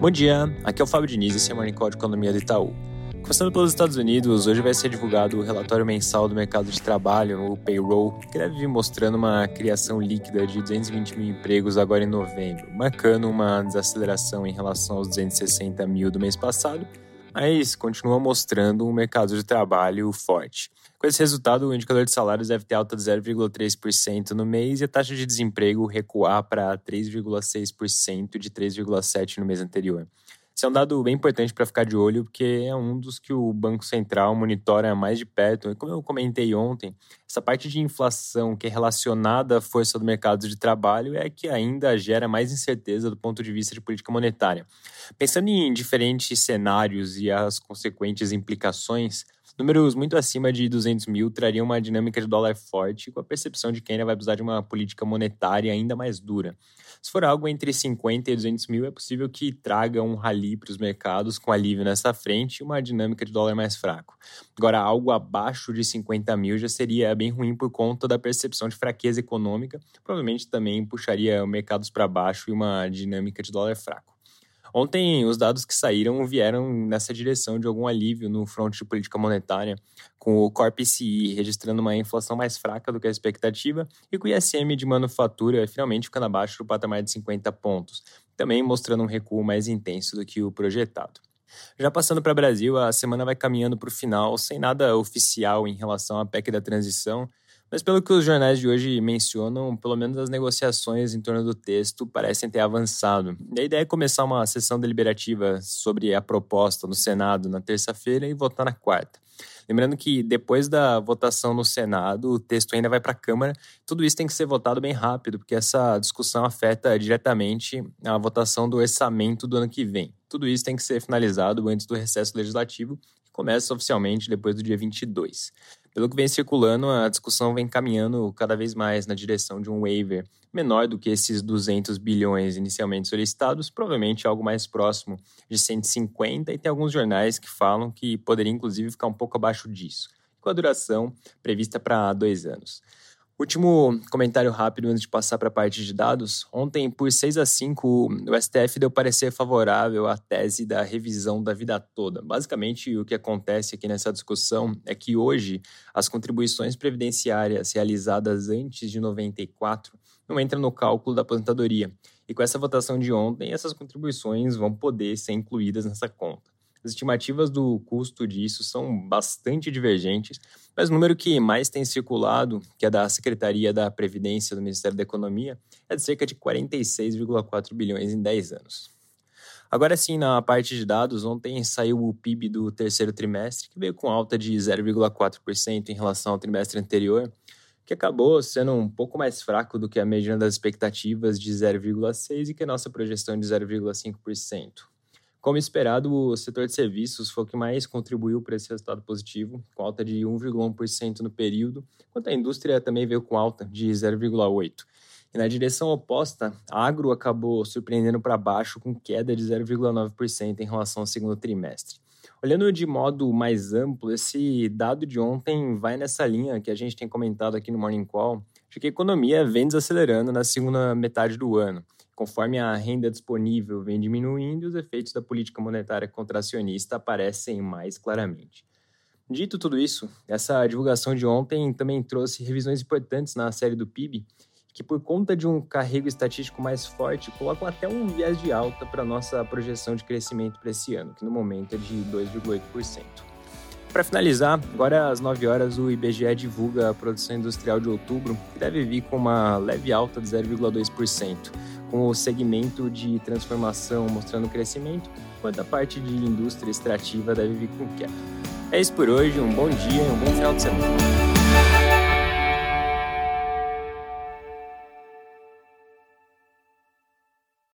Bom dia, aqui é o Fábio Diniz esse é o Morning Call de Economia do Itaú. Começando pelos Estados Unidos, hoje vai ser divulgado o relatório mensal do mercado de trabalho, o payroll, que deve vir mostrando uma criação líquida de 220 mil empregos agora em novembro, marcando uma desaceleração em relação aos 260 mil do mês passado, mas continua mostrando um mercado de trabalho forte. Com esse resultado, o indicador de salários deve ter alta de 0,3% no mês e a taxa de desemprego recuar para 3,6% de 3,7% no mês anterior. Esse é um dado bem importante para ficar de olho, porque é um dos que o Banco Central monitora mais de perto. Como eu comentei ontem, essa parte de inflação que é relacionada à força do mercado de trabalho é que ainda gera mais incerteza do ponto de vista de política monetária. Pensando em diferentes cenários e as consequentes implicações, Números muito acima de 200 mil trariam uma dinâmica de dólar forte, com a percepção de que ainda vai precisar de uma política monetária ainda mais dura. Se for algo entre 50 e 200 mil, é possível que traga um rally para os mercados com alívio nessa frente e uma dinâmica de dólar mais fraco. Agora, algo abaixo de 50 mil já seria bem ruim por conta da percepção de fraqueza econômica, provavelmente também puxaria mercados para baixo e uma dinâmica de dólar fraco. Ontem, os dados que saíram vieram nessa direção de algum alívio no front de política monetária, com o Corp PCI registrando uma inflação mais fraca do que a expectativa e com o ISM de manufatura finalmente ficando abaixo do patamar de 50 pontos, também mostrando um recuo mais intenso do que o projetado. Já passando para o Brasil, a semana vai caminhando para o final sem nada oficial em relação à PEC da transição, mas pelo que os jornais de hoje mencionam, pelo menos as negociações em torno do texto parecem ter avançado. E a ideia é começar uma sessão deliberativa sobre a proposta no Senado na terça-feira e votar na quarta. Lembrando que depois da votação no Senado, o texto ainda vai para a Câmara. Tudo isso tem que ser votado bem rápido, porque essa discussão afeta diretamente a votação do orçamento do ano que vem. Tudo isso tem que ser finalizado antes do recesso legislativo, começa oficialmente depois do dia 22. Pelo que vem circulando, a discussão vem caminhando cada vez mais na direção de um waiver menor do que esses 200 bilhões inicialmente solicitados, provavelmente algo mais próximo de 150, e tem alguns jornais que falam que poderia inclusive ficar um pouco abaixo disso, com a duração prevista para dois anos. Último comentário rápido antes de passar para a parte de dados. Ontem, por 6 a 5, o STF deu parecer favorável à tese da revisão da vida toda. Basicamente, o que acontece aqui nessa discussão é que hoje as contribuições previdenciárias realizadas antes de 94 não entram no cálculo da aposentadoria. E com essa votação de ontem, essas contribuições vão poder ser incluídas nessa conta. As estimativas do custo disso são bastante divergentes, mas o número que mais tem circulado, que é da Secretaria da Previdência do Ministério da Economia, é de cerca de 46,4 bilhões em 10 anos. Agora sim, na parte de dados, ontem saiu o PIB do terceiro trimestre, que veio com alta de 0,4% em relação ao trimestre anterior, que acabou sendo um pouco mais fraco do que a mediana das expectativas de 0,6% e que a nossa projeção de 0,5%. Como esperado, o setor de serviços foi o que mais contribuiu para esse resultado positivo, com alta de 1,1% no período, enquanto a indústria também veio com alta de 0,8%. E na direção oposta, a agro acabou surpreendendo para baixo com queda de 0,9% em relação ao segundo trimestre. Olhando de modo mais amplo, esse dado de ontem vai nessa linha que a gente tem comentado aqui no Morning Call, de que a economia vem desacelerando na segunda metade do ano conforme a renda disponível vem diminuindo, os efeitos da política monetária contracionista aparecem mais claramente. Dito tudo isso, essa divulgação de ontem também trouxe revisões importantes na série do PIB, que por conta de um carrego estatístico mais forte, colocam até um viés de alta para nossa projeção de crescimento para esse ano, que no momento é de 2,8%. Para finalizar, agora às 9 horas o IBGE divulga a produção industrial de outubro, que deve vir com uma leve alta de 0,2% com o segmento de transformação mostrando crescimento, enquanto a parte de indústria extrativa deve vir com queda. É isso por hoje, um bom dia e um bom final de semana.